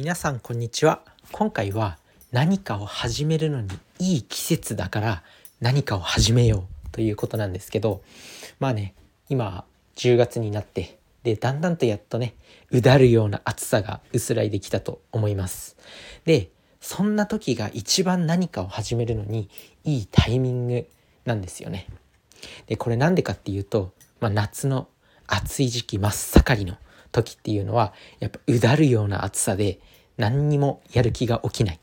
皆さんこんにちは。今回は何かを始めるのにいい季節だから何かを始めようということなんですけどまあね今10月になってでだんだんとやっとねうだるような暑さが薄らいできたと思います。でそんな時が一番何かを始めるのにいいタイミングなんですよね。でこれなんでかっていうと、まあ、夏の暑い時期真っ盛りの時っていうのはやっぱうだるような暑さで何にもやる気が起きないっ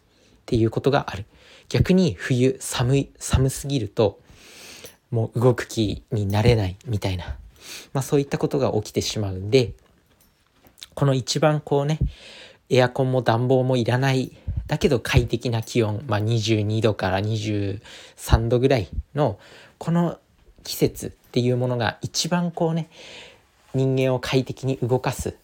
ていうことがある。逆に冬寒い寒すぎるともう動く気になれないみたいな、まあ、そういったことが起きてしまうんでこの一番こうねエアコンも暖房もいらないだけど快適な気温、まあ、22度から23度ぐらいのこの季節っていうものが一番こうね人間を快適に動かす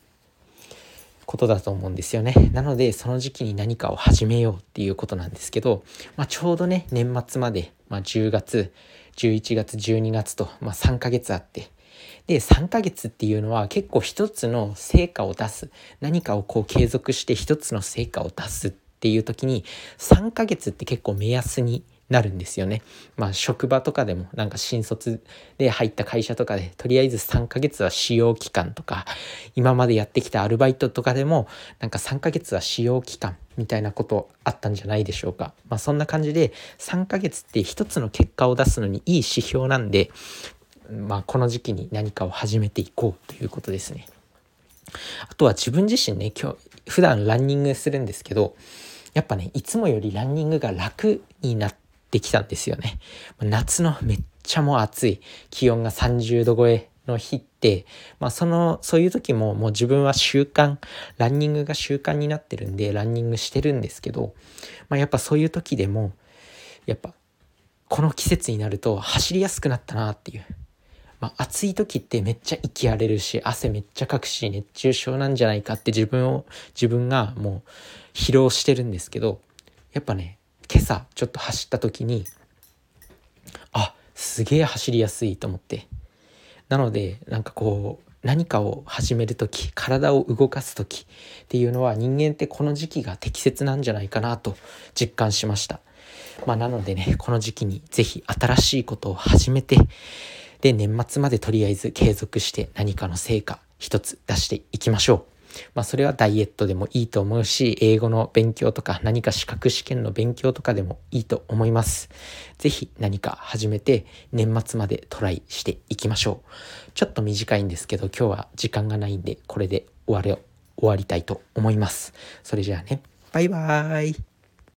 ことだと思うんですよね。なのでその時期に何かを始めようっていうことなんですけど、まあ、ちょうどね年末まで、まあ、10月11月12月と、まあ、3ヶ月あってで3ヶ月っていうのは結構一つの成果を出す何かをこう継続して一つの成果を出すっていう時に3ヶ月って結構目安になるんですよね。まあ職場とかでもなんか新卒で入った会社とかでとりあえず3ヶ月は使用期間とか今までやってきたアルバイトとかでもなんか3ヶ月は使用期間みたいなことあったんじゃないでしょうか。まあそんな感じで3ヶ月って一つの結果を出すのにいい指標なんでまあこの時期に何かを始めていこうということですね。あとは自分自身ね今日普段ランニングするんですけどやっぱねいつもよりランニングが楽になってってきたんですよね。夏のめっちゃもう暑い気温が30度超えの日って、まあ、そのそういう時ももう自分は習慣ランニングが習慣になってるんでランニングしてるんですけど、まあ、やっぱそういう時でもやっぱこの季節になると走りやすくなったなっていう。まあ、暑い時ってめっちゃ息荒れるし汗めっちゃかくし熱中症なんじゃないかって自分を自分がもう疲労してるんですけどやっぱね今朝ちょっと走った時にあすげえ走りやすいと思ってなのでなんかこう何かを始める時体を動かす時っていうのは人間ってこの時期が適切なんじゃないかなと実感しました。まあ、なのでねこの時期に是非新しいことを始めてで年末までとりあえず継続して何かの成果一つ出していきましょう。まあそれはダイエットでもいいと思うし、英語の勉強とか何か資格試験の勉強とかでもいいと思います。是非何か始めて年末までトライしていきましょう。ちょっと短いんですけど今日は時間がないんでこれで終わり終わりたいと思います。それじゃあね、バイバーイ。